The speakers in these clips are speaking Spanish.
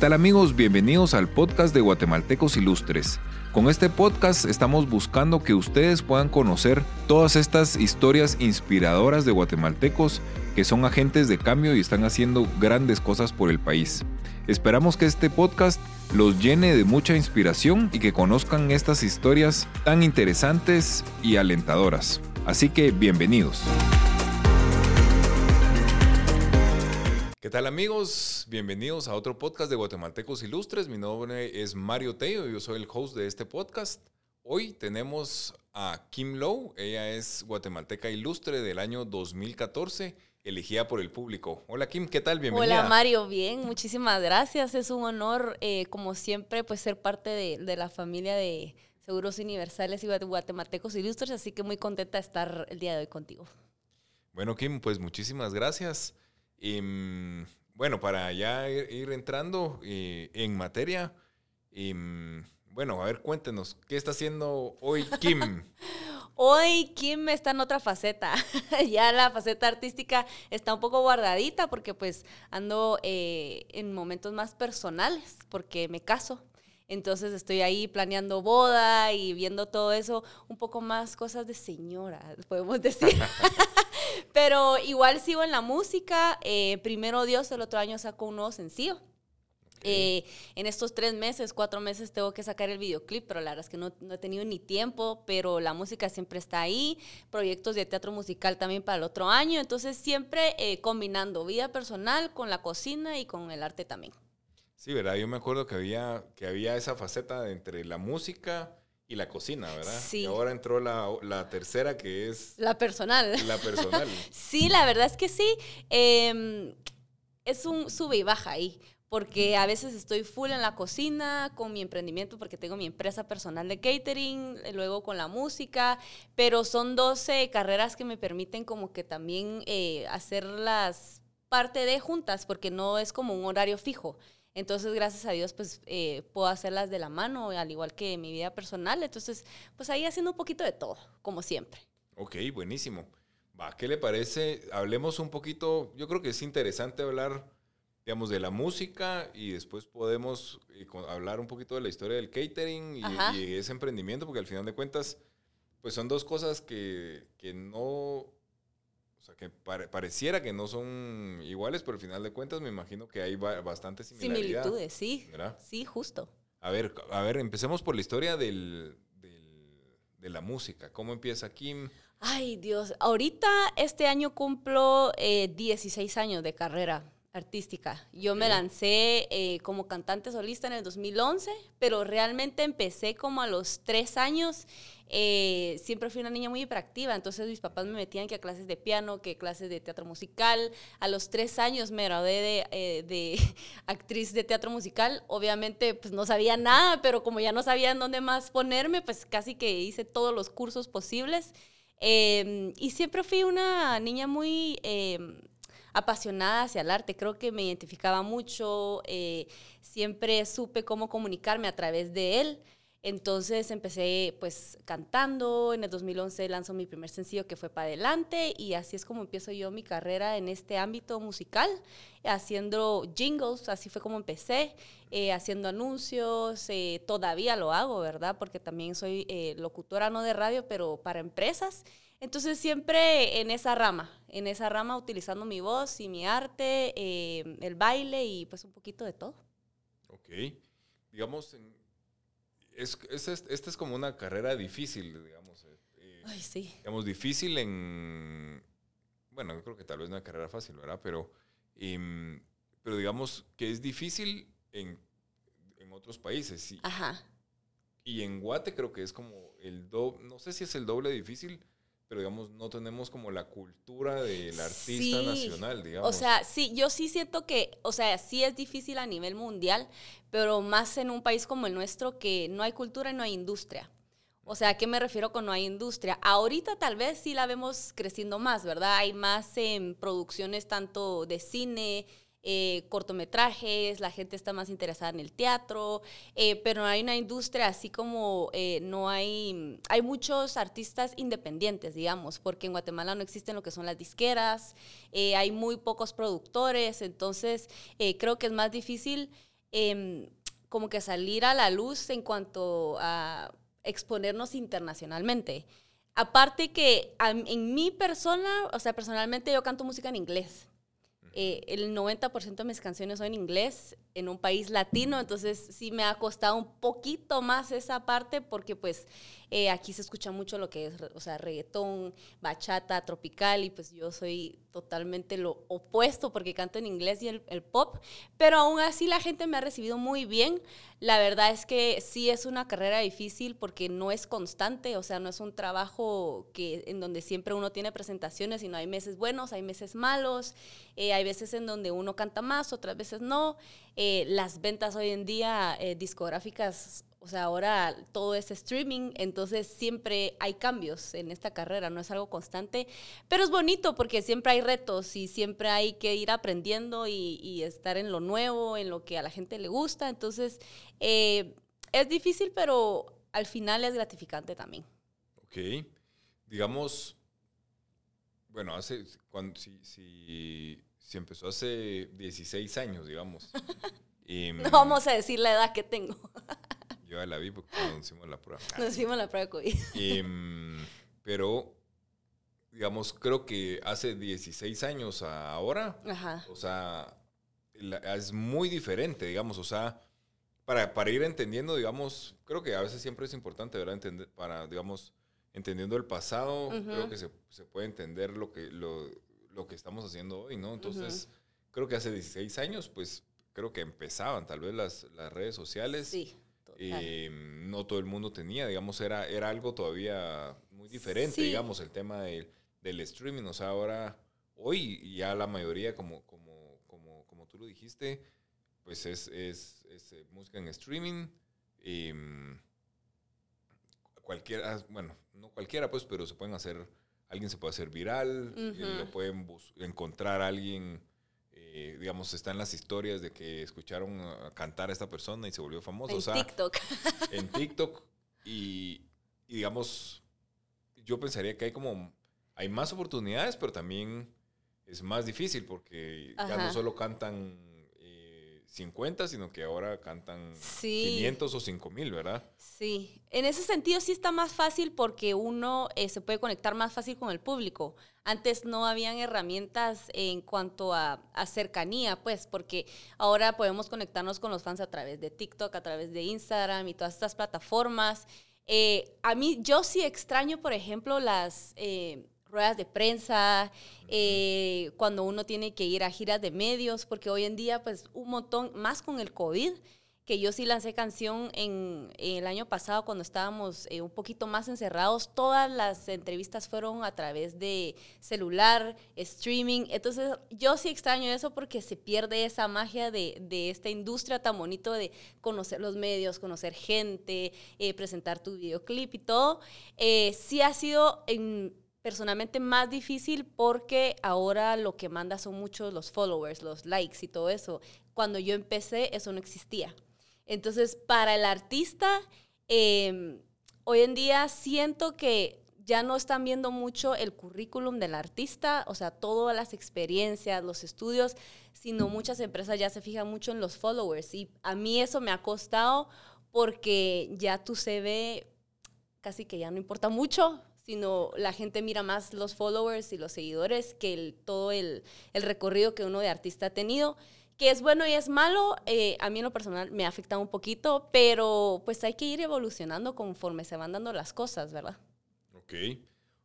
¿Qué tal amigos? Bienvenidos al podcast de Guatemaltecos Ilustres. Con este podcast estamos buscando que ustedes puedan conocer todas estas historias inspiradoras de guatemaltecos que son agentes de cambio y están haciendo grandes cosas por el país. Esperamos que este podcast los llene de mucha inspiración y que conozcan estas historias tan interesantes y alentadoras. Así que bienvenidos. ¿Qué tal amigos? Bienvenidos a otro podcast de Guatemaltecos Ilustres. Mi nombre es Mario Tello, yo soy el host de este podcast. Hoy tenemos a Kim Lowe, ella es guatemalteca ilustre del año 2014, elegida por el público. Hola Kim, ¿qué tal? Bienvenida. Hola Mario, bien, muchísimas gracias. Es un honor, eh, como siempre, pues ser parte de, de la familia de Seguros Universales y Guatemaltecos Ilustres, así que muy contenta de estar el día de hoy contigo. Bueno Kim, pues muchísimas gracias. Y, mm, bueno, para ya ir, entrando eh, en materia, y, mm, bueno, a ver, cuéntenos, ¿qué está haciendo hoy Kim? Hoy Kim está en otra faceta. ya la faceta artística está un poco guardadita porque pues ando eh, en momentos más personales porque me caso. Entonces estoy ahí planeando boda y viendo todo eso, un poco más cosas de señora, podemos decir. Pero igual sigo en la música. Eh, primero Dios, el otro año saco un nuevo sencillo. Eh, en estos tres meses, cuatro meses tengo que sacar el videoclip, pero la verdad es que no, no, he tenido ni tiempo, pero la música siempre está ahí, proyectos de teatro musical también para el otro año, entonces siempre eh, combinando vida personal con la cocina y con el arte también. Sí, ¿verdad? Yo me acuerdo que había, que había esa faceta entre la música, y la cocina, ¿verdad? Sí. Y ahora entró la, la, tercera que es... La personal. La personal. sí, la verdad es que sí. Eh, es un sube y baja ahí, porque a veces estoy full en la cocina con mi emprendimiento, porque tengo mi empresa personal de catering, luego con la música, pero son 12 carreras que me permiten como que también eh, hacerlas parte de juntas, porque no es como un horario fijo. Entonces, gracias a Dios, pues eh, puedo hacerlas de la mano, al igual que mi vida personal. Entonces, pues ahí haciendo un poquito de todo, como siempre. Ok, buenísimo. Va, ¿qué le parece? Hablemos un poquito, yo creo que es interesante hablar, digamos, de la música y después podemos eh, hablar un poquito de la historia del catering y, y, ese emprendimiento, porque al final de cuentas, pues son dos cosas que, que no o sea, que pareciera que no son iguales, pero al final de cuentas me imagino que hay bastantes similitudes. sí. Sí, justo. A ver, a ver, empecemos por la historia del, de la música. ¿Cómo empieza Kim? Ay, Dios. Ahorita, este año cumplo 16 eh, años de carrera artística. Yo me lancé eh, como cantante solista en el 2011, pero realmente empecé como a los tres años. Eh, siempre fui una niña muy hiperactiva, entonces mis papás me metían que a clases de piano, que clases de teatro musical. A los tres años me gradué de, eh, de actriz de teatro musical. Obviamente, pues no sabía nada, pero como ya no sabía en dónde más ponerme, pues casi que hice todos los cursos posibles. Em, y siempre fui una niña muy em, apasionada hacia el arte. Creo que me identificaba mucho, eh, siempre supe cómo comunicarme a través de él. Entonces empecé pues cantando, en el 2011 lanzó mi primer sencillo que fue Para Adelante y así es como empiezo yo mi carrera en este ámbito musical, haciendo jingles, así fue como empecé, eh, haciendo anuncios, eh, todavía lo hago, ¿verdad? Porque también soy locutora no de radio, pero para empresas entonces siempre en esa rama, en esa rama utilizando mi voz y mi arte, eh, el baile y pues un poquito de todo. Ok. Digamos, es, esta es como una carrera difícil, digamos. Eh, eh, Ay, sí. Digamos, difícil en... Bueno, yo creo que tal vez una carrera fácil, ¿verdad? Pero, em, pero digamos que es difícil en, en otros países. Y, Ajá. Y en Guate creo que es como el doble, no sé si es el doble difícil, pero digamos, no tenemos como la cultura del artista nacional, digamos. O sea, sí, yo sí siento que, o sea, sí es difícil a nivel mundial, pero más en un país como el nuestro que no hay cultura y no hay industria. O sea, ¿a qué me refiero con no hay industria? Ahorita tal vez sí la vemos creciendo más, ¿verdad? Hay más en producciones tanto de cine, eh, cortometrajes, la gente está más interesada en el teatro, eh, pero hay una industria así como eh, no hay, hay muchos artistas independientes, digamos, porque en Guatemala no existen lo que son las disqueras, hay muy pocos productores, entonces creo que es más difícil em, como que salir a la luz en cuanto a exponernos internacionalmente. Aparte que en mi persona, o sea, personalmente yo canto música en inglés. Eh, el 90% de mis canciones son en inglés en un país latino, entonces sí me ha costado un poquito más esa parte porque pues eh, aquí se escucha mucho lo que es, o sea, reggaetón, bachata, tropical y pues yo soy totalmente lo opuesto porque canto en inglés y el, el pop, pero aún así la gente me ha recibido muy bien. La verdad es que sí es una carrera difícil porque no es constante, o sea, no es un trabajo que en donde siempre uno tiene presentaciones, sino hay meses buenos, hay meses malos, eh, hay veces en donde uno canta más, otras veces no. Eh, las ventas hoy en día eh, discográficas, o sea, ahora todo es streaming, entonces siempre hay cambios en esta carrera, no es algo constante, pero es bonito porque siempre hay retos y siempre hay que ir aprendiendo y, estar en lo nuevo, en lo que a la gente le gusta, entonces eh, es difícil, pero al final es gratificante también. Ok, digamos, bueno, hace, cuando, si, si si empezó hace 16 años, digamos. no vamos a decir la edad que tengo. yo ya la vi porque nos hicimos la prueba. Nos hicimos la prueba de COVID. pero, digamos, creo que hace 16 años a ahora, o sea, es muy diferente, digamos, o sea, para, para ir entendiendo, digamos, creo que a veces siempre es importante, ¿verdad? Entender, para, digamos, entendiendo el pasado, creo que se, se, puede entender lo que, lo, lo que estamos haciendo hoy, ¿no? Entonces, creo que hace 16 años, pues creo que empezaban tal vez las, las redes sociales. Sí. Eh, no todo el mundo tenía, digamos, era, era algo todavía muy diferente, digamos, el tema del streaming. O sea, ahora, hoy ya la mayoría, como, como, como, como tú lo dijiste, pues es, es, es eh, música en streaming. Em, cualquiera, bueno, no cualquiera, pues, pero se pueden hacer alguien se puede hacer viral, lo pueden encontrar a alguien, eh, digamos, está en las historias de que escucharon cantar a esta persona y se volvió famoso. En TikTok. En TikTok. Y, digamos, yo pensaría que hay como, hay más oportunidades, pero también es más difícil porque ya no solo cantan 50, sino que ahora cantan 500 o 5000, ¿verdad? Sí, en ese sentido sí está más fácil porque uno eh, se puede conectar más fácil con el público. Antes no habían herramientas en cuanto a, cercanía, pues, porque ahora podemos conectarnos con los fans a través de TikTok, a través de Instagram y todas estas plataformas. Eh, a mí, yo sí extraño, por ejemplo, las... Eh, ruedas de prensa, eh, cuando uno tiene que ir a giras de medios, porque hoy en día, pues un montón, más con el COVID, que yo sí lancé canción en, el año pasado cuando estábamos eh, un poquito más encerrados, todas las entrevistas fueron a través de celular, streaming, entonces yo sí extraño eso porque se pierde esa magia de, de esta industria tan bonito de conocer los medios, conocer gente, eh, presentar tu videoclip y todo. sí ha sido en personalmente más difícil porque ahora lo que manda son muchos los followers, los likes y todo eso. Cuando yo empecé eso no existía. Entonces, para el artista, em, hoy en día siento que ya no están viendo mucho el currículum del artista, o sea, todas las experiencias, los estudios, sino muchas empresas ya se fijan mucho en los followers. Y a mí eso me ha costado porque ya tu CV casi que ya no importa mucho, sino la gente mira más los followers y los seguidores que el, todo el, el, recorrido que uno de artista ha tenido, que es bueno y es malo, eh, a mí en lo personal me ha afectado un poquito, pero pues hay que ir evolucionando conforme se van dando las cosas, ¿verdad? Ok,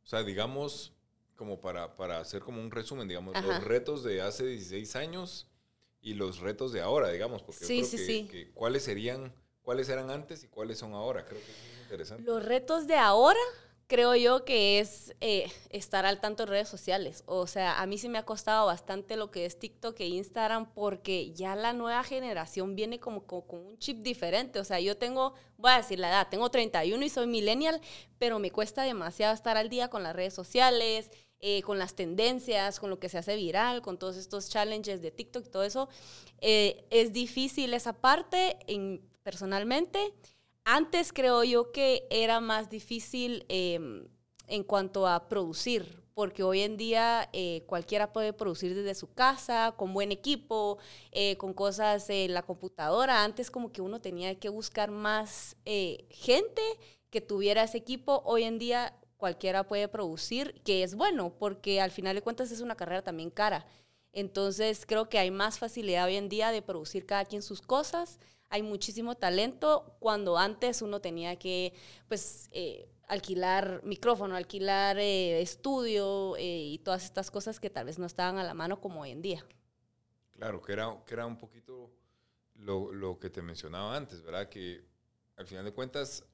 o sea, digamos, como para, para hacer como un resumen, digamos, los retos de hace 16 años y los retos de ahora, digamos, porque sí, sí, sí. que cuáles serían, cuáles eran antes y cuáles son ahora, creo que es interesante. Los retos de ahora creo yo que es eh, estar al tanto en redes sociales. O sea, a mí sí me ha costado bastante lo que es TikTok e Instagram porque ya la nueva generación viene como, con un chip diferente. O sea, yo tengo, voy a decir la edad, tengo 31 y soy millennial, pero me cuesta demasiado estar al día con las redes sociales, eh, con las tendencias, con lo que se hace viral, con todos estos challenges de TikTok y todo eso. Eh, es difícil esa parte en, personalmente. Antes creo yo que era más difícil em, en cuanto a producir, porque hoy en día eh, cualquiera puede producir desde su casa, con buen equipo, eh, con cosas en la computadora. Antes como que uno tenía que buscar más eh, gente que tuviera ese equipo. Hoy en día cualquiera puede producir, que es bueno, porque al final de cuentas es una carrera también cara. Entonces creo que hay más facilidad hoy en día de producir cada quien sus cosas. Hay muchísimo talento cuando antes uno tenía que, pues, alquilar micrófono, alquilar eh, estudio eh, y todas estas cosas que tal vez no estaban a la mano como hoy en día. Claro, que era, que era un poquito lo, lo que te mencionaba antes, ¿verdad? Que al final de cuentas,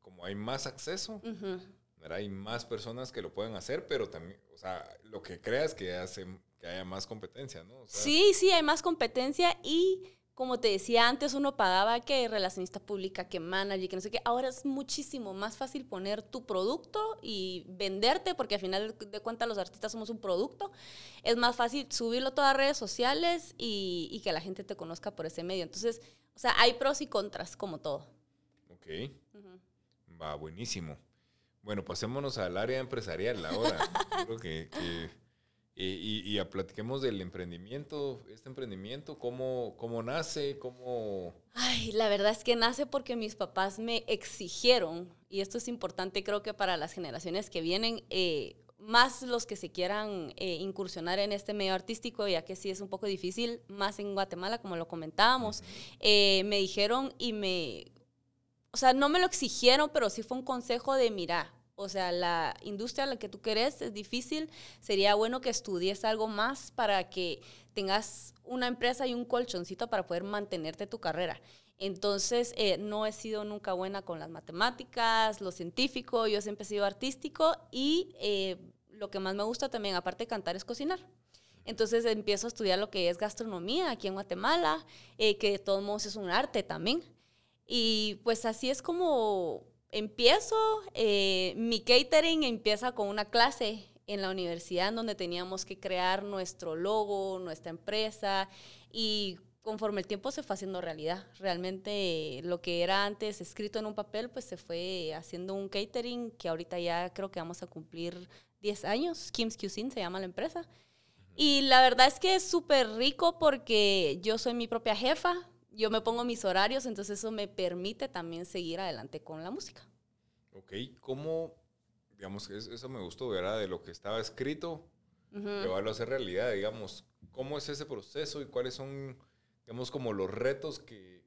como hay más acceso, ¿verdad? Hay más personas que lo pueden hacer, pero también, o sea, lo que creas que hace que haya más competencia, ¿no? sí, sí, hay más competencia y como te decía antes, uno pagaba que relacionista pública, que manager, que no sé qué. Ahora es muchísimo más fácil poner tu producto y venderte, porque al final de cuentas los artistas somos un producto. Es más fácil subirlo a todas las redes sociales y, que la gente te conozca por ese medio. Entonces, o sea, hay pros y contras, como todo. Ok. Va, buenísimo. Bueno, pasémonos al área empresarial ahora. Creo que y, y, platiquemos del emprendimiento, este emprendimiento, cómo, cómo nace, cómo... Ay, la verdad es que nace porque mis papás me exigieron, y esto es importante creo que para las generaciones que vienen, eh, más los que se quieran eh, incursionar en este medio artístico, ya que sí es un poco difícil, más en Guatemala, como lo comentábamos, eh, me dijeron y me... O sea, no me lo exigieron, pero sí fue un consejo de, mira, o sea, la industria a la que tú querés es difícil. Sería bueno que estudies algo más para que tengas una empresa y un colchoncito para poder mantenerte tu carrera. Entonces, eh, no he sido nunca buena con las matemáticas, lo científico, yo siempre he sido artístico y eh, lo que más me gusta también, aparte de cantar, es cocinar. Entonces empiezo a estudiar lo que es gastronomía aquí en Guatemala, eh, que de todos modos es un arte también. Y pues así es como empiezo, eh, mi catering empieza con una clase en la universidad donde teníamos que crear nuestro logo, nuestra empresa y conforme el tiempo se fue haciendo realidad. Realmente lo que era antes escrito en un papel, pues se fue haciendo un catering que ahorita ya creo que vamos a cumplir 10 años. Kim's Cuisine se llama la empresa. Y la verdad es que es súper rico porque yo soy mi propia jefa, yo me pongo mis horarios, entonces eso me permite también seguir adelante con la música. Ok, ¿cómo, digamos, eso me gustó, ¿verdad? De lo que estaba escrito, llevarlo a hacer realidad, digamos, ¿cómo es ese proceso y cuáles son, digamos, como los retos que,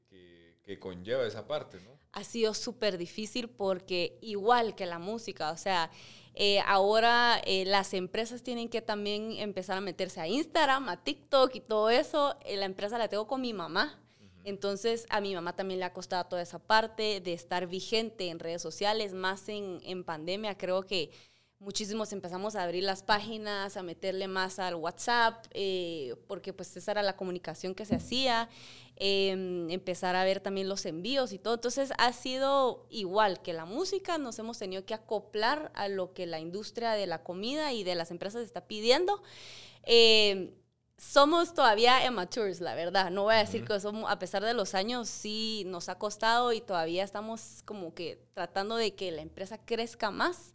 que, conlleva esa parte, ¿no? Ha sido súper difícil porque igual que la música, o sea, eh, ahora eh, las empresas tienen que también empezar a meterse a Instagram, a TikTok y todo eso. Eh, la empresa la tengo con mi mamá. Entonces, a mi mamá también le ha costado toda esa parte de estar vigente en redes sociales, más en, pandemia. Creo que muchísimos empezamos a abrir las páginas, a meterle más al WhatsApp, eh, porque pues esa era la comunicación que se hacía, em, empezar a ver también los envíos y todo. Entonces ha sido igual que la música, nos hemos tenido que acoplar a lo que la industria de la comida y de las empresas está pidiendo. Em, somos todavía amateurs, la verdad. No voy a decir que somos, a pesar de los años, sí nos ha costado y todavía estamos como que tratando de que la empresa crezca más.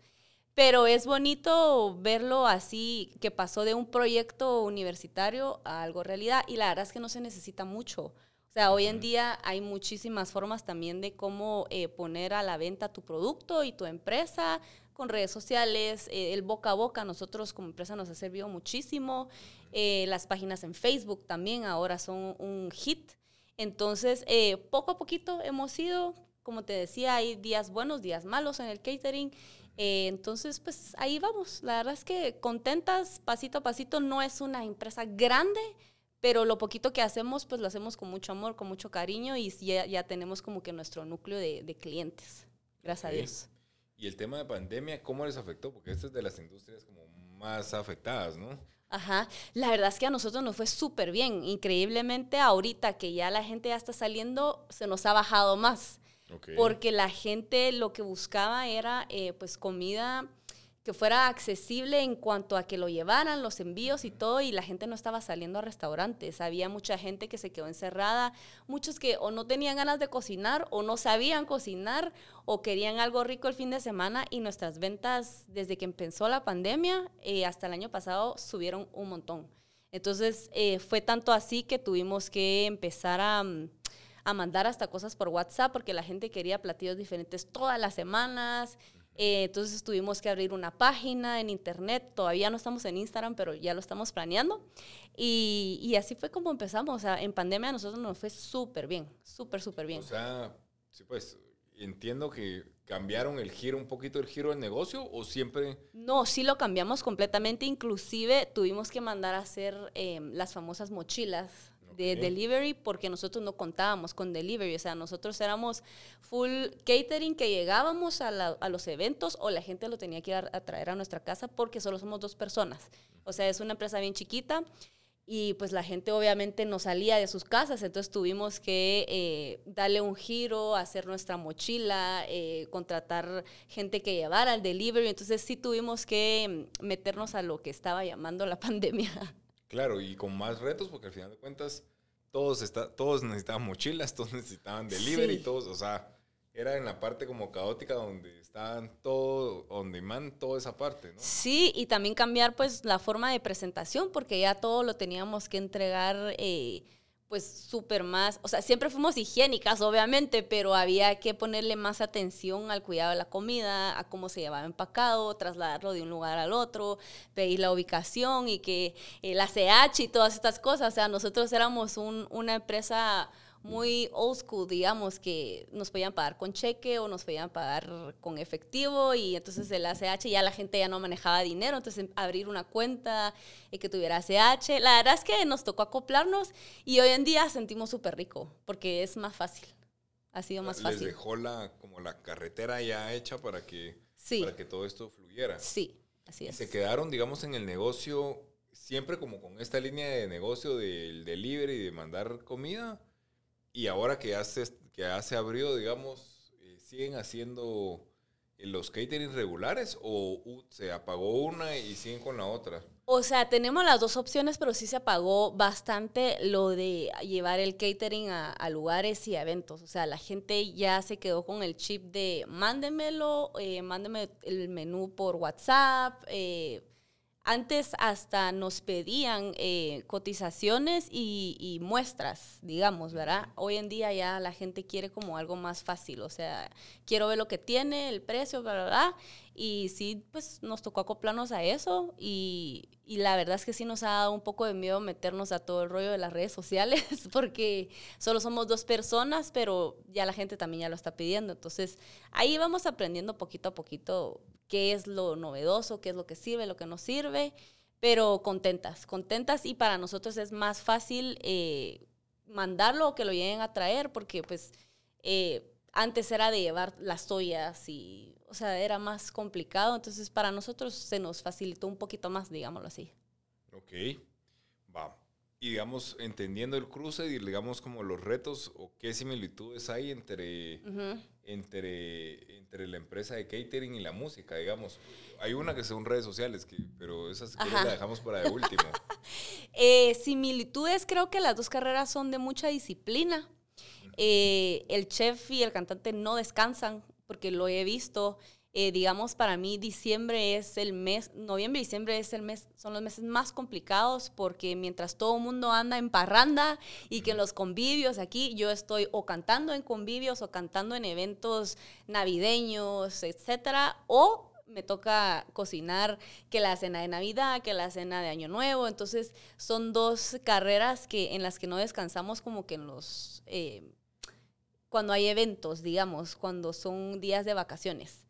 Pero es bonito verlo así, que pasó de un proyecto universitario a algo realidad. Y la verdad es que no se necesita mucho. O sea, hoy en día hay muchísimas formas también de cómo eh, poner a la venta tu producto y tu empresa con redes sociales, eh, el boca a boca, nosotros como empresa nos ha servido muchísimo, eh, las páginas en Facebook también ahora son un hit. Entonces, eh, poco a poquito hemos ido, como te decía, hay días buenos, días malos en el catering. entonces, pues ahí vamos. La verdad es que contentas, pasito a pasito, no es una empresa grande, pero lo poquito que hacemos, pues lo hacemos con mucho amor, con mucho cariño y ya, ya tenemos como que nuestro núcleo de, clientes. Gracias a Dios. Y el tema de pandemia, ¿cómo les afectó? Porque esto es de las industrias como más afectadas, ¿no? Ajá, la verdad es que a nosotros nos fue súper bien. Increíblemente ahorita que ya la gente ya está saliendo, se nos ha bajado más. Porque la gente lo que buscaba era eh, pues comida que fuera accesible en cuanto a que lo llevaran, los envíos y todo, y la gente no estaba saliendo a restaurantes. Había mucha gente que se quedó encerrada, muchos que o no tenían ganas de cocinar o no sabían cocinar o querían algo rico el fin de semana y nuestras ventas desde que empezó la pandemia eh, hasta el año pasado subieron un montón. Entonces eh, fue tanto así que tuvimos que empezar a... Mm, a mandar hasta cosas por WhatsApp porque la gente quería platillos diferentes todas las semanas eh, entonces tuvimos que abrir una página en internet, todavía no estamos en Instagram, pero ya lo estamos planeando. Y, y así fue como empezamos. O sea, en pandemia a nosotros nos fue súper bien, súper, súper bien. O sea, sí, pues entiendo que cambiaron el giro, un poquito el giro del negocio o siempre... No, sí lo cambiamos completamente. Inclusive tuvimos que mandar a hacer eh, las famosas mochilas de delivery porque nosotros no contábamos con delivery, o sea, nosotros éramos full catering que llegábamos a, los eventos o la gente lo tenía que ir a, traer a nuestra casa porque solo somos dos personas. O sea, es una empresa bien chiquita y pues la gente obviamente no salía de sus casas, entonces tuvimos que eh, darle un giro, hacer nuestra mochila, eh, contratar gente que llevara el delivery, entonces sí tuvimos que meternos a lo que estaba llamando la pandemia. Claro, y con más retos, porque al final de cuentas todos, está, todos necesitaban mochilas, todos necesitaban delivery, todos, o sea, era en la parte como caótica donde estaban todo on demand, toda esa parte, ¿no? Sí, y también cambiar pues la forma de presentación, porque ya todo lo teníamos que entregar eh, pues súper más, o sea, siempre fuimos higiénicas, obviamente, pero había que ponerle más atención al cuidado de la comida, a cómo se llevaba empacado, trasladarlo de un lugar al otro, pedir la ubicación y que el ACH y todas estas cosas. O sea, nosotros éramos un, una empresa muy old school, digamos, que nos podían pagar con cheque o nos podían pagar con efectivo y entonces el ACH ya la gente ya no manejaba dinero, entonces abrir una cuenta y que tuviera ACH. La verdad es que nos tocó acoplarnos y hoy en día sentimos súper rico porque es más fácil. Ha sido más fácil. Les dejó la, como la carretera ya hecha para que, para que todo esto fluyera. Sí, así es. se quedaron, digamos, en el negocio siempre como con esta línea de negocio del delivery y de mandar comida y ahora que ya se, que ya abrió, digamos, eh, ¿siguen haciendo los catering regulares o se apagó una y siguen con la otra? O sea, tenemos las dos opciones, pero sí se apagó bastante lo de llevar el catering a, lugares y a eventos. O sea, la gente ya se quedó con el chip de mándemelo, eh, mándeme el menú por WhatsApp. Eh, antes hasta nos pedían eh, cotizaciones y, muestras, digamos, ¿verdad? Hoy en día ya la gente quiere como algo más fácil, o sea, quiero ver lo que tiene, el precio, ¿verdad? Y sí, pues nos tocó acoplarnos a eso y, y, la verdad es que sí nos ha dado un poco de miedo meternos a todo el rollo de las redes sociales porque solo somos dos personas, pero ya la gente también ya lo está pidiendo. Entonces ahí vamos aprendiendo poquito a poquito qué es lo novedoso, qué es lo que sirve, lo que no sirve, pero contentas, contentas y para nosotros es más fácil eh, mandarlo o que lo lleguen a traer porque pues eh, antes era de llevar las toallas y, o sea, era más complicado, entonces para nosotros se nos facilitó un poquito más, digámoslo así. Ok, va. Y digamos, entendiendo el cruce y digamos como los retos o qué similitudes hay entre, entre, entre la empresa de catering y la música, digamos. Hay una que son redes sociales, que, pero esas la dejamos para de último. Eh, similitudes, creo que las dos carreras son de mucha disciplina. Eh, el chef y el cantante no descansan, porque lo he visto. Eh, digamos, para mí diciembre es el mes, noviembre y diciembre es el mes, son los meses más complicados porque mientras todo el mundo anda en parranda y que en los convivios aquí yo estoy o cantando en convivios o cantando en eventos navideños, etcétera, o me toca cocinar que la cena de Navidad, que la cena de Año Nuevo. Entonces, son dos carreras que, en las que no descansamos como que en los... Eh, cuando hay eventos, digamos, cuando son días de vacaciones.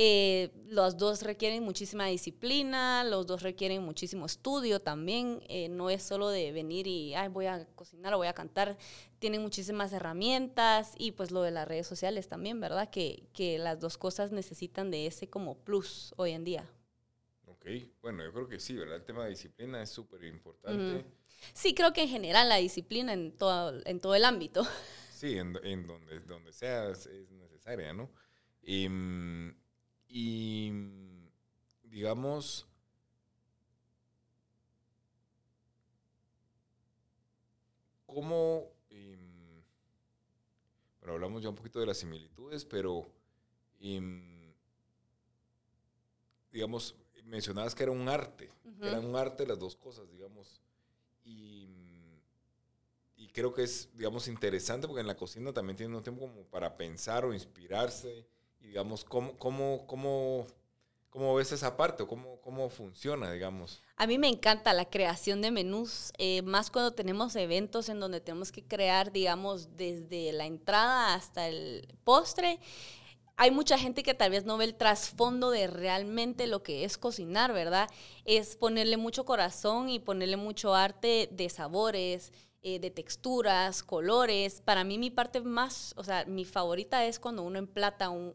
Eh, los dos requieren muchísima disciplina, los dos requieren muchísimo estudio también. Eh, no es solo de venir y Ay, voy a cocinar o voy a cantar. Tienen muchísimas herramientas y pues lo de las redes sociales también, ¿verdad? Que, que las dos cosas necesitan de ese como plus hoy en día. Ok, bueno, yo creo que sí, ¿verdad? El tema de disciplina es súper importante. Sí, creo que en general la disciplina en todo, en todo el ámbito. Sí, en, en donde, donde sea es, necesaria, ¿no? Y, mm, y digamos, ¿cómo, em, bueno, hablamos ya un poquito de las similitudes, pero, em, digamos, mencionabas que era un arte, que era un arte las dos cosas, digamos, y, y, creo que es, digamos, interesante porque en la cocina también tiene un tiempo como para pensar o inspirarse, y digamos, cómo, cómo, cómo ¿Cómo ves esa parte o cómo, cómo funciona, digamos? A mí me encanta la creación de menús, eh, más cuando tenemos eventos en donde tenemos que crear, digamos, desde la entrada hasta el postre. Hay mucha gente que tal vez no ve el trasfondo de realmente lo que es cocinar, ¿verdad? Es ponerle mucho corazón y ponerle mucho arte de sabores, eh, de texturas, colores. Para mí mi parte más, o sea, mi favorita es cuando uno emplata un,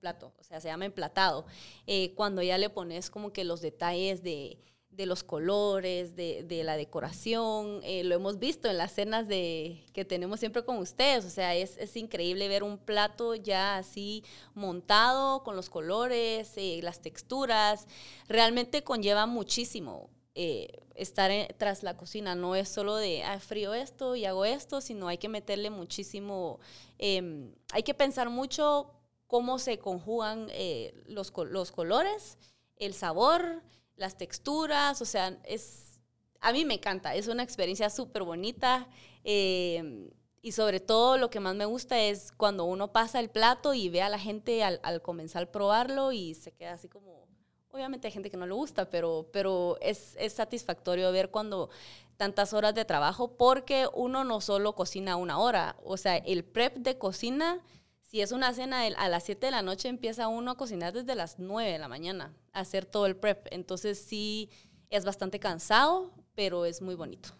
plato, o sea, se llama emplatado. Eh, cuando ya le pones como que los detalles de, de los colores, de, de la decoración. Eh, lo hemos visto en las cenas de, que tenemos siempre con ustedes. O sea, es, es increíble ver un plato ya así montado con los colores, las texturas. Realmente conlleva muchísimo. Eh, estar tras la cocina. No es solo de, ah, frío esto y hago esto, sino hay que meterle muchísimo, em, hay que pensar mucho cómo se conjugan eh, los, los colores, el sabor, las texturas, o sea, es, a mí me encanta, es una experiencia súper bonita. Em, y sobre todo lo que más me gusta es cuando uno pasa el plato y ve a la gente al, al comenzar a probarlo y se queda así como, Obviamente hay gente que no le gusta, pero, pero es, es satisfactorio ver cuando tantas horas de trabajo, porque uno no solo cocina una hora, o sea, el prep de cocina, si es una cena a las 7 de la noche, empieza uno a cocinar desde las 9 de la mañana, a hacer todo el prep. Entonces sí, es bastante cansado, pero es muy bonito.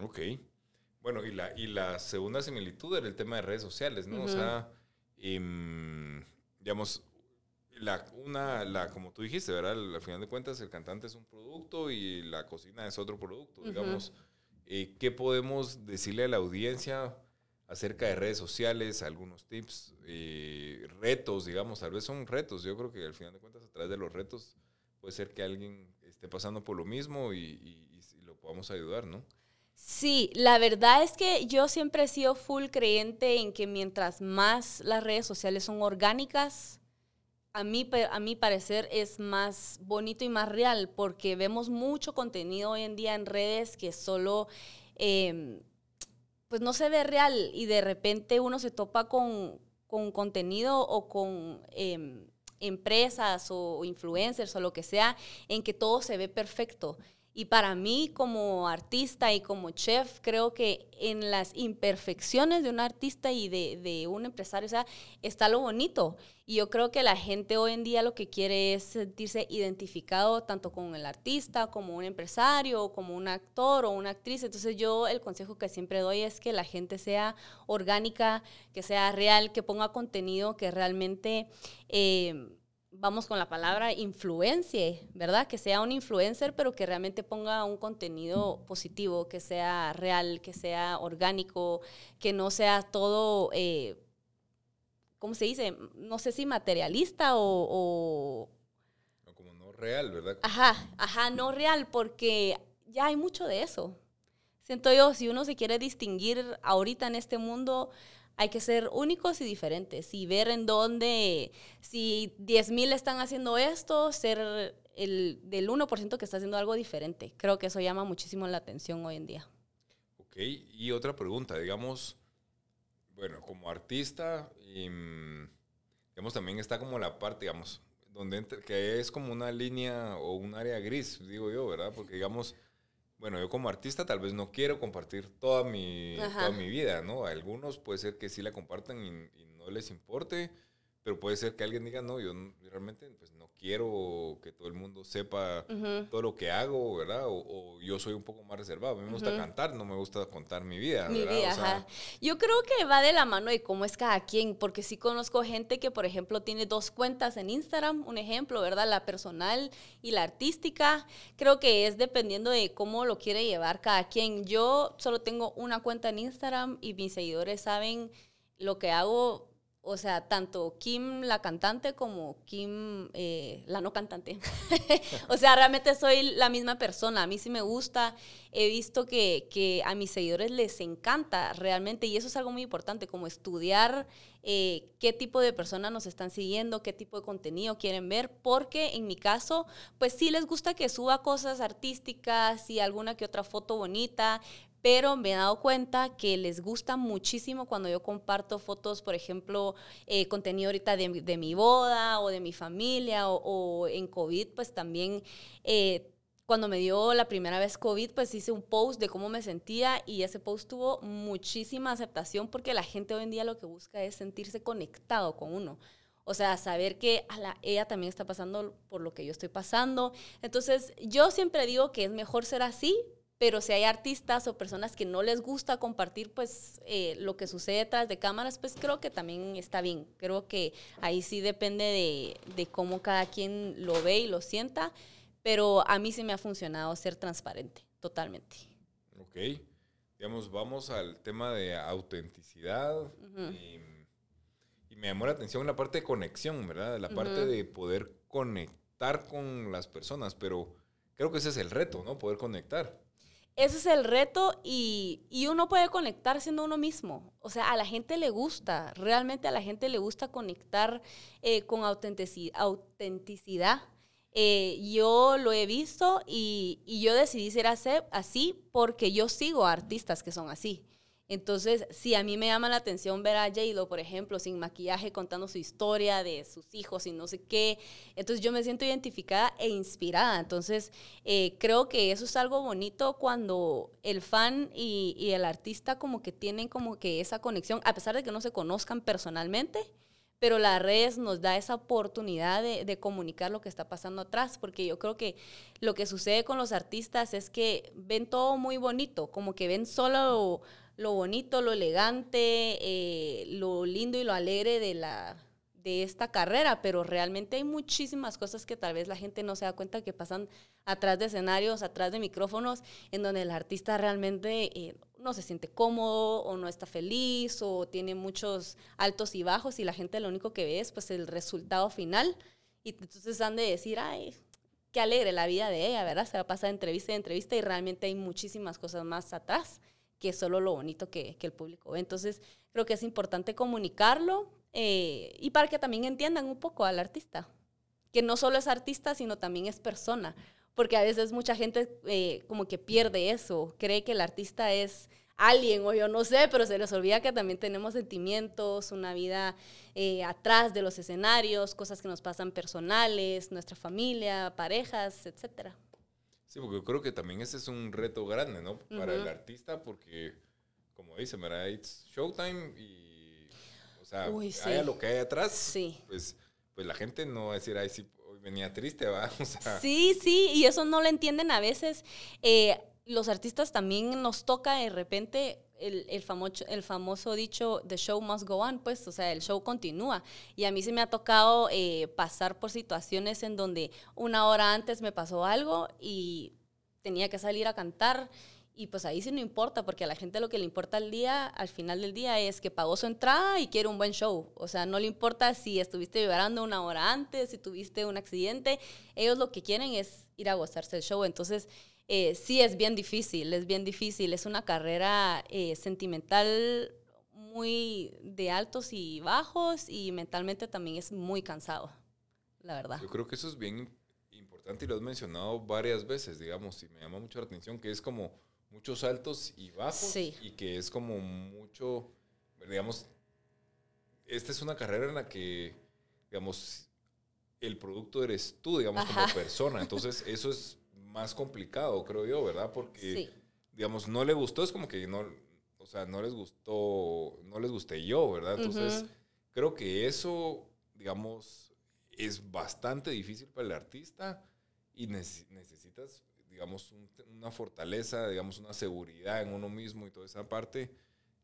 Ok. Bueno, y la, y la segunda similitud era el tema de redes sociales, ¿no? O sea, em, digamos, la, una, la, como tú dijiste, ¿verdad? Al, final de cuentas, el cantante es un producto y la cocina es otro producto, digamos. Eh, ¿Qué podemos decirle a la audiencia acerca de redes sociales, algunos tips, eh, retos, digamos, tal vez son retos. Yo creo que al final de cuentas, a través de los retos, puede ser que alguien esté pasando por lo mismo y, y lo podamos ayudar, ¿no? Sí, la verdad es que yo siempre he sido full creyente en que mientras más las redes sociales son orgánicas, a mí, a mi parecer, es más bonito y más real, porque vemos mucho contenido hoy en día en redes que solo, em, pues no se ve real y de repente uno se topa con, con contenido o con em, empresas o influencers o lo que sea, en que todo se ve perfecto. Y para mí como artista y como chef, creo que en las imperfecciones de un artista y de, un empresario, o sea, está lo bonito. Y yo creo que la gente hoy en día lo que quiere es sentirse identificado tanto con el artista, como un empresario, como un actor o una actriz. Entonces yo el consejo que siempre doy es que la gente sea orgánica, que sea real, que ponga contenido que realmente... Eh, vamos con la palabra influencie, ¿verdad? Que sea un influencer, pero que realmente ponga un contenido positivo, que sea real, que sea orgánico, que no sea todo, eh, ¿cómo se dice? No sé si materialista o, o... Como no real, ¿verdad? Ajá, ajá, no real, porque ya hay mucho de eso. Siento yo, si uno se quiere distinguir ahorita en este mundo, hay que ser únicos y diferentes y ver en dónde, si 10.000 están haciendo esto, ser el del 1% que está haciendo algo diferente. Creo que eso llama muchísimo la atención hoy en día. Ok, y otra pregunta, digamos, bueno, como artista, mm, digamos, también está como la parte, digamos, donde que es como una línea o un área gris, digo yo, ¿verdad? Porque, digamos, bueno, yo como artista tal vez no quiero compartir toda mi, toda mi vida, ¿no? algunos puede ser que sí la compartan y, y no les importe, pero puede ser que alguien diga, no, yo realmente pues, no quiero que todo el mundo sepa todo lo que hago, ¿verdad? O, yo soy un poco más reservado. A mí me gusta cantar, no me gusta contar mi vida. Mi vida, ajá. Yo creo que va de la mano de cómo es cada quien, porque sí conozco gente que, por ejemplo, tiene dos cuentas en Instagram, un ejemplo, ¿verdad? La personal y la artística. Creo que es dependiendo de cómo lo quiere llevar cada quien. Yo solo tengo una cuenta en Instagram y mis seguidores saben lo que hago o sea, tanto Kim la cantante como Kim eh, la no cantante. o sea, realmente soy la misma persona. A mí sí me gusta. He visto que, que, a mis seguidores les encanta realmente, y eso es algo muy importante, como estudiar eh, qué tipo de personas nos están siguiendo, qué tipo de contenido quieren ver, porque en mi caso, pues sí les gusta que suba cosas artísticas y alguna que otra foto bonita, pero me he dado cuenta que les gusta muchísimo cuando yo comparto fotos, por ejemplo, eh, contenido ahorita de, de, mi boda o de mi familia o, en COVID, pues también... Eh, cuando me dio la primera vez COVID, pues hice un post de cómo me sentía y ese post tuvo muchísima aceptación porque la gente hoy en día lo que busca es sentirse conectado con uno. O sea, saber que a la, ella también está pasando por lo que yo estoy pasando. Entonces, yo siempre digo que es mejor ser así pero si hay artistas o personas que no les gusta compartir pues eh, lo que sucede detrás de cámaras, pues creo que también está bien. Creo que ahí sí depende de, de cómo cada quien lo ve y lo sienta, pero a mí sí me ha funcionado ser transparente, totalmente. Ok, digamos, vamos al tema de autenticidad y, me llamó la atención la parte de conexión, ¿verdad? La parte de poder conectar con las personas, pero creo que ese es el reto, ¿no? Poder conectar. Ese es el reto y, uno puede conectar siendo uno mismo. O sea, a la gente le gusta, realmente a la gente le gusta conectar eh, con autenticidad. Eh, yo lo he visto y, y yo decidí ser así porque yo sigo a artistas que son así. Entonces, si a mí me llama la atención ver a j por ejemplo, sin maquillaje, contando su historia de sus hijos y no sé qué, entonces yo me siento identificada e inspirada. Entonces, eh, creo que eso es algo bonito cuando el fan y, el artista como que tienen como que esa conexión, a pesar de que no se conozcan personalmente, pero las redes nos da esa oportunidad de, comunicar lo que está pasando atrás, porque yo creo que lo que sucede con los artistas es que ven todo muy bonito, como que ven solo lo bonito, lo elegante, eh, lo lindo y lo alegre de, la, de esta carrera, pero realmente hay muchísimas cosas que tal vez la gente no se da cuenta que pasan atrás de escenarios, atrás de micrófonos, en donde el artista realmente eh, no se siente cómodo o no está feliz o tiene muchos altos y bajos y la gente lo único que ve es pues el resultado final y entonces han de decir, ay, qué alegre la vida de ella, ¿verdad? Se va a pasar de entrevista en entrevista y realmente hay muchísimas cosas más atrás que solo lo bonito que, que el público ve. Entonces, creo que es importante comunicarlo eh, y para que también entiendan un poco al artista, que no solo es artista, sino también es persona, porque a veces mucha gente eh, como que pierde eso, cree que el artista es alguien o yo no sé, pero se les olvida que también tenemos sentimientos, una vida eh, atrás de los escenarios, cosas que nos pasan personales, nuestra familia, parejas, etcétera. Sí, porque yo creo que también ese es un reto grande, ¿no? Para el artista, porque, como dice, ¿verdad? It's showtime y, o sea, haya lo que hay atrás, sí. pues, pues la gente no va a decir, ay, sí, hoy venía triste, ¿va? O sea, sí, sí, y eso no lo entienden a veces. Eh, los artistas también nos toca de repente el, el, famoso, el famoso dicho, the show must go on, pues, o sea, el show continúa. Y a mí se me ha tocado eh, pasar por situaciones en donde una hora antes me pasó algo y tenía que salir a cantar. Y pues ahí sí no importa, porque a la gente lo que le importa al día, al final del día, es que pagó su entrada y quiere un buen show. O sea, no le importa si estuviste vibrando una hora antes, si tuviste un accidente. Ellos lo que quieren es ir a gozarse el show. Entonces, eh, sí es bien difícil, es bien difícil. Es una carrera eh, sentimental muy de altos y bajos y mentalmente también es muy cansado, la verdad. Yo creo que eso es bien importante y lo has mencionado varias veces, digamos, y me llama mucho la atención que es como muchos altos y bajos y que es como mucho, digamos, esta es una carrera en la que, digamos, el producto eres tú, digamos, como persona. Entonces, eso es más complicado, creo yo, ¿verdad? Porque, digamos, no le gustó, es como que no, o sea, no les gustó, no les gusté yo, ¿verdad? Entonces, creo que eso, digamos, es bastante difícil para el artista y necesitas, digamos, una fortaleza, digamos, una seguridad en uno mismo y toda esa parte.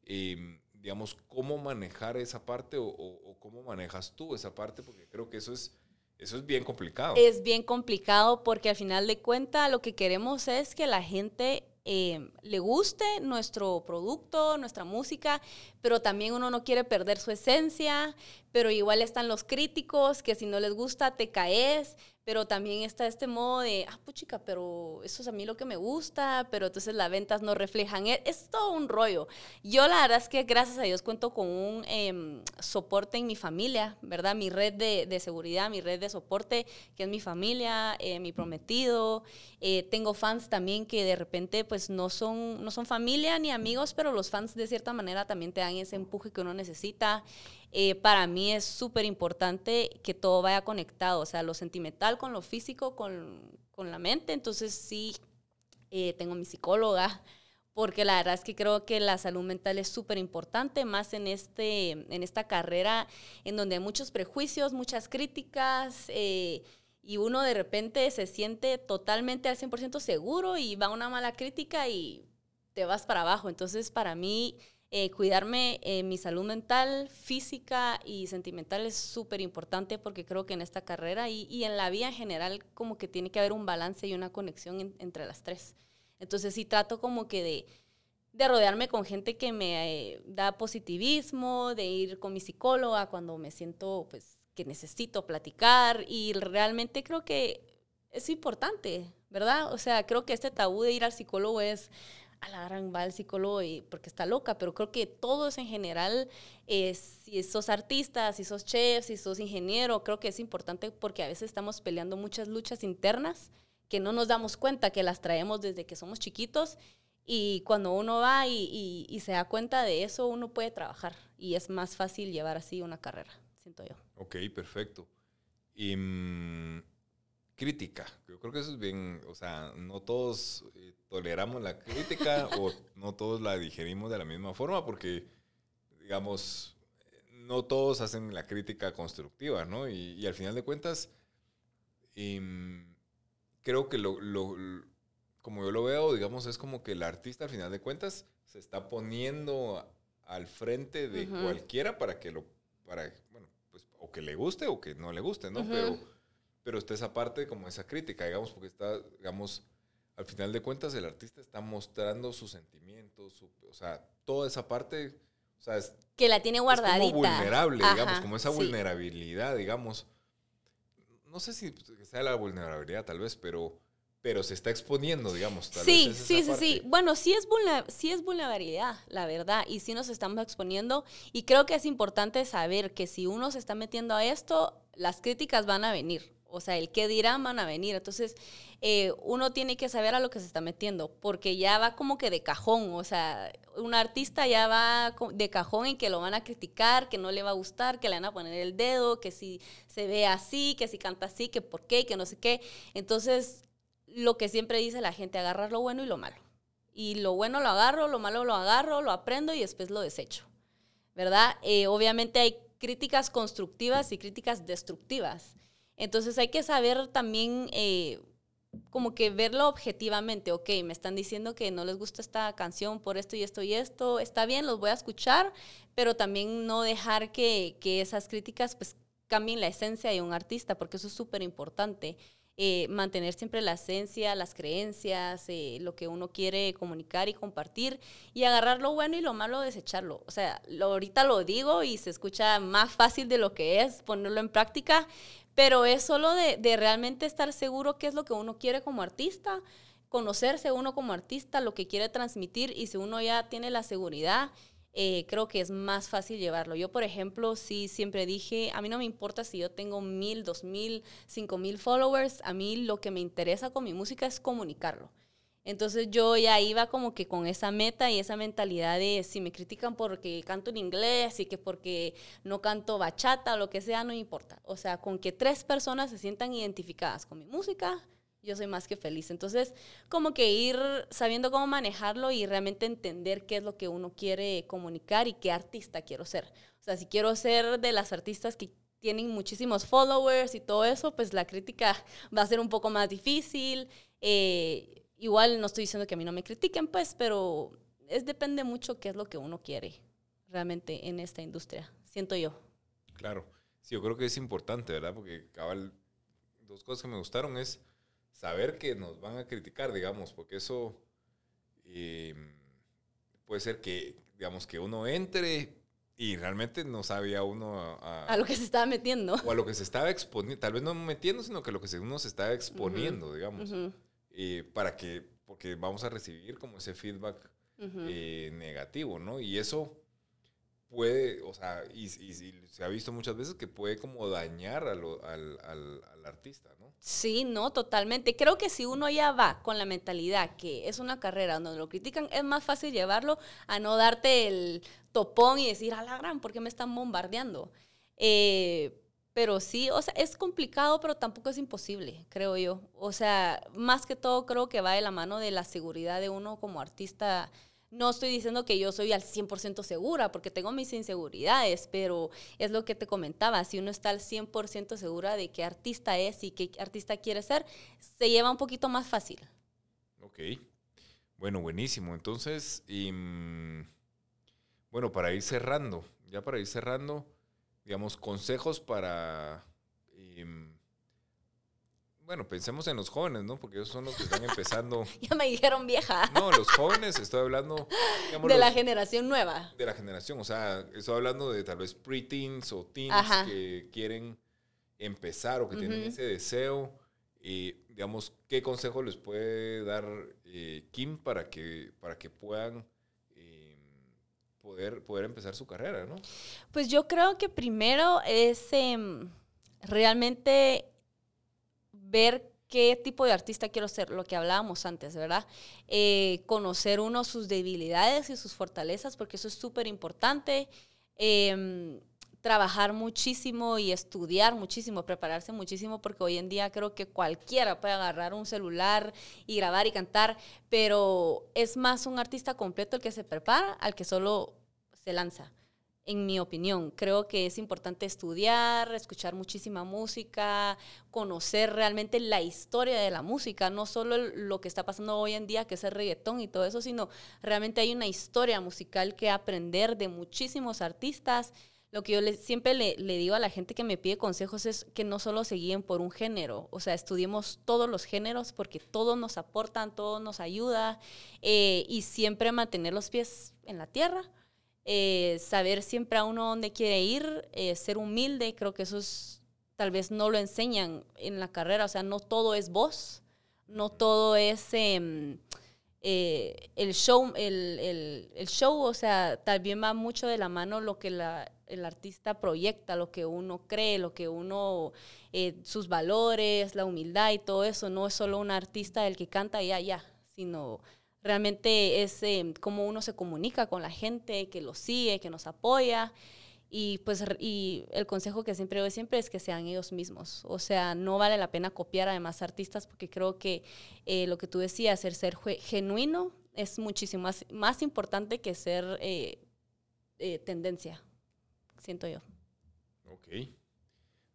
Em, digamos, cómo manejar esa parte o, o, cómo manejas tú esa parte, porque creo que eso es eso es bien complicado. Es bien complicado porque al final de cuentas lo que queremos es que la gente eh, le guste nuestro producto, nuestra música, pero también uno no quiere perder su esencia, pero igual están los críticos que si no les gusta te caes, pero también está este modo de, ah, puchica, pero eso es a mí lo que me gusta, pero entonces las ventas no reflejan. Es, es todo un rollo. Yo la verdad es que gracias a Dios cuento con un em, soporte en mi familia, ¿verdad? Mi red de, de, seguridad, mi red de soporte, que es mi familia, eh, mi prometido. Eh, tengo fans también que de repente pues no son, no son familia ni amigos, pero los fans de cierta manera también te dan ese empuje que uno necesita. Eh, para mí es súper importante que todo vaya conectado, o sea, lo sentimental con lo físico, con, con la mente. Entonces sí, eh, tengo mi psicóloga, porque la verdad es que creo que la salud mental es súper importante, más en, este, en esta carrera en donde hay muchos prejuicios, muchas críticas. Eh, y uno de repente se siente totalmente al 100% seguro y va una mala crítica y te vas para abajo. Entonces, para mí, eh, cuidarme eh, mi salud mental, física y sentimental es súper importante porque creo que en esta carrera y, en la vida en general como que tiene que haber un balance y una conexión en, entre las tres. Entonces sí trato como que de, de rodearme con gente que me eh, da positivismo, de ir con mi psicóloga cuando me siento pues que necesito platicar y realmente creo que es importante, ¿verdad? O sea, creo que este tabú de ir al psicólogo es a la gran va al psicólogo y, porque está loca, pero creo que todos en general, eh, si sos artista, si sos chef, si sos ingeniero, creo que es importante porque a veces estamos peleando muchas luchas internas que no nos damos cuenta que las traemos desde que somos chiquitos y cuando uno va y, se da cuenta de eso, uno puede trabajar y es más fácil llevar así una carrera, siento yo. Ok, perfecto. Y mmm, crítica. Yo creo que eso es bien, o sea, no todos eh, toleramos la crítica o no todos la digerimos de la misma forma porque, digamos, no todos hacen la crítica constructiva, ¿no? Y, y al final de cuentas, eh, creo que lo, lo, como yo lo veo, digamos, es como que el artista al final de cuentas se está poniendo al frente de uh -huh. cualquiera para que lo, para, bueno, pues, o que le guste o que no le guste, ¿no? Uh -huh. Pero pero está esa parte como esa crítica, digamos, porque está, digamos, al final de cuentas el artista está mostrando sus sentimientos, su, o sea, toda esa parte, o sea, es, que la tiene guardadita. Es como vulnerable, Ajá, digamos, como esa sí. vulnerabilidad, digamos. No sé si sea la vulnerabilidad tal vez, pero pero se está exponiendo, digamos. Tal sí, vez es sí, sí, sí. Bueno, sí es, sí es vulnerabilidad, la verdad, y sí nos estamos exponiendo. Y creo que es importante saber que si uno se está metiendo a esto, las críticas van a venir. O sea, el qué dirán van a venir. Entonces, eh, uno tiene que saber a lo que se está metiendo, porque ya va como que de cajón. O sea, un artista ya va de cajón en que lo van a criticar, que no le va a gustar, que le van a poner el dedo, que si se ve así, que si canta así, que por qué, que no sé qué. Entonces, lo que siempre dice la gente, agarrar lo bueno y lo malo. Y lo bueno lo agarro, lo malo lo agarro, lo aprendo y después lo desecho. ¿Verdad? Eh, obviamente hay críticas constructivas y críticas destructivas. Entonces hay que saber también eh, como que verlo objetivamente, ok, me están diciendo que no les gusta esta canción por esto y esto y esto, está bien, los voy a escuchar, pero también no dejar que, que esas críticas pues cambien la esencia de un artista, porque eso es súper importante. Eh, mantener siempre la esencia, las creencias, eh, lo que uno quiere comunicar y compartir y agarrar lo bueno y lo malo, desecharlo. O sea, lo, ahorita lo digo y se escucha más fácil de lo que es ponerlo en práctica, pero es solo de, de realmente estar seguro qué es lo que uno quiere como artista, conocerse uno como artista, lo que quiere transmitir y si uno ya tiene la seguridad eh, creo que es más fácil llevarlo. Yo, por ejemplo, sí siempre dije, a mí no me importa si yo tengo mil, dos mil, cinco mil followers, a mí lo que me interesa con mi música es comunicarlo. Entonces yo ya iba como que con esa meta y esa mentalidad de si me critican porque canto en inglés y que porque no canto bachata o lo que sea, no importa. O sea, con que tres personas se sientan identificadas con mi música, yo soy más que feliz. Entonces, como que ir sabiendo cómo manejarlo y realmente entender qué es lo que uno quiere comunicar y qué artista quiero ser. O sea, si quiero ser de las artistas que tienen muchísimos followers y todo eso, pues la crítica va a ser un poco más difícil. Eh, igual no estoy diciendo que a mí no me critiquen, pues, pero es depende mucho qué es lo que uno quiere realmente en esta industria, siento yo. Claro, sí, yo creo que es importante, ¿verdad? Porque cabal, dos cosas que me gustaron es saber que nos van a criticar, digamos, porque eso, eh, puede ser que, digamos, que uno entre y realmente no sabía uno a, a, lo que se estaba metiendo. O a lo que se estaba exponiendo, tal vez no metiendo, sino que a lo que uno se estaba exponiendo, digamos. Eh, para que, porque vamos a recibir como ese feedback eh, negativo, ¿no? Y eso puede, o sea, y, se ha visto muchas veces que puede como dañar al, al, al, artista, ¿no? Sí, no, totalmente. Creo que si uno ya va con la mentalidad que es una carrera donde lo critican, es más fácil llevarlo a no darte el topón y decir, a la gran, ¿por qué me están bombardeando? Eh, pero sí, o sea, es complicado, pero tampoco es imposible, creo yo. O sea, más que todo creo que va de la mano de la seguridad de uno como artista. No estoy diciendo que yo soy al 100% segura, porque tengo mis inseguridades, pero es lo que te comentaba, si uno está al 100% segura de qué artista es y qué artista quiere ser, se lleva un poquito más fácil. Ok, bueno, buenísimo. Entonces, mm, bueno, para ir cerrando, ya para ir cerrando, digamos, consejos para... Em, bueno, pensemos en los jóvenes, ¿no? Porque ellos son los que están empezando. ya me dijeron vieja. No, los jóvenes, estoy hablando. de la generación nueva. De la generación, o sea, estoy hablando de tal vez preteens o teens que quieren empezar o que tienen ese deseo. Y, digamos, ¿qué consejo les puede dar eh, Kim para que, para que puedan poder, poder empezar su carrera, ¿no? Pues yo creo que primero es em, realmente ver qué tipo de artista quiero ser, lo que hablábamos antes, ¿verdad? Eh, conocer uno sus debilidades y sus fortalezas, porque eso es súper importante. Em, trabajar muchísimo y estudiar muchísimo, prepararse muchísimo, porque hoy en día creo que cualquiera puede agarrar un celular y grabar y cantar, pero es más un artista completo el que se prepara al que solo se lanza. En mi opinión, creo que es importante estudiar, escuchar muchísima música, conocer realmente la historia de la música, no solo lo que está pasando hoy en día, que es el reggaetón y todo eso, sino realmente hay una historia musical que aprender de muchísimos artistas lo que yo siempre le, digo a la gente que me pide consejos es que no solo se guíen por un género, o sea, estudiemos todos los géneros porque todos nos aportan, todos nos ayuda eh, y siempre mantener los pies en la tierra, eh, saber siempre a uno dónde quiere ir, eh, ser humilde, creo que eso es, tal vez no lo enseñan en la carrera, o sea, no todo es voz, no todo es... Em, el show, el, el, show, o sea, también va mucho de la mano lo que la, el artista proyecta, lo que uno cree, lo que uno, eh, sus valores, la humildad y todo eso. No es solo un artista el que canta ya, ya, sino realmente es eh, cómo uno se comunica con la gente, que lo sigue, que nos apoya. Y pues y el consejo que siempre doy siempre es que sean ellos mismos. O sea, no vale la pena copiar a demás artistas porque creo que eh, lo que tú decías, ser genuino es muchísimo más, más importante que ser tendencia siento yo. Ok.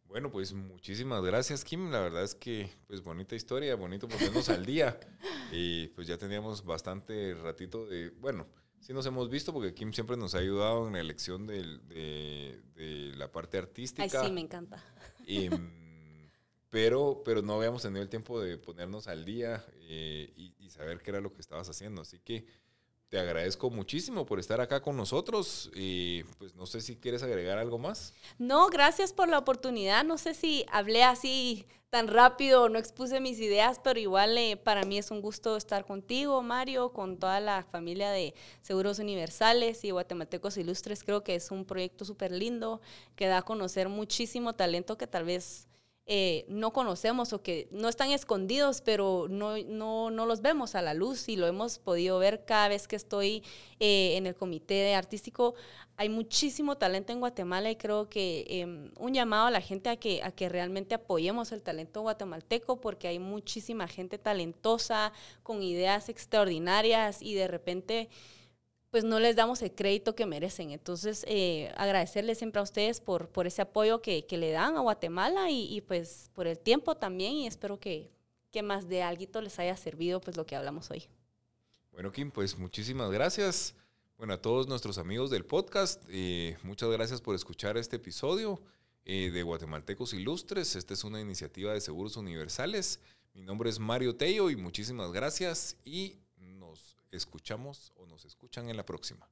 Bueno, pues muchísimas gracias, Kim. La verdad es que, pues bonita historia, bonito ponernos al día. Y pues ya teníamos bastante ratito de, bueno, sí nos hemos visto porque Kim siempre nos ha ayudado en la elección de, de, la parte artística. Ay, sí, me encanta. pero, pero no habíamos tenido el tiempo de ponernos al día eh, y saber qué era lo que estabas haciendo. Así que te agradezco muchísimo por estar acá con nosotros y pues no sé si quieres agregar algo más. No, gracias por la oportunidad. No sé si hablé así tan rápido, no expuse mis ideas, pero igual eh, para mí es un gusto estar contigo, Mario, con toda la familia de Seguros Universales y Guatemaltecos Ilustres. Creo que es un proyecto súper lindo que da a conocer muchísimo talento que tal vez eh, no conocemos o que no están escondidos, pero no, no, no, los vemos a la luz y lo hemos podido ver cada vez que estoy eh, en el comité artístico. Hay muchísimo talento en Guatemala y creo que em, un llamado a la gente a que, a que realmente apoyemos el talento guatemalteco porque hay muchísima gente talentosa, con ideas extraordinarias y de repente pues no les damos el crédito que merecen. Entonces, eh, agradecerles siempre a ustedes por, por ese apoyo que, que le dan a Guatemala y, pues por el tiempo también y espero que, que más de algo les haya servido pues lo que hablamos hoy. Bueno, Kim, pues muchísimas gracias. Bueno, a todos nuestros amigos del podcast, eh, muchas gracias por escuchar este episodio eh, de Guatemaltecos Ilustres. Esta es una iniciativa de Seguros Universales. Mi nombre es Mario Tello y muchísimas gracias y escuchamos o nos escuchan en la próxima.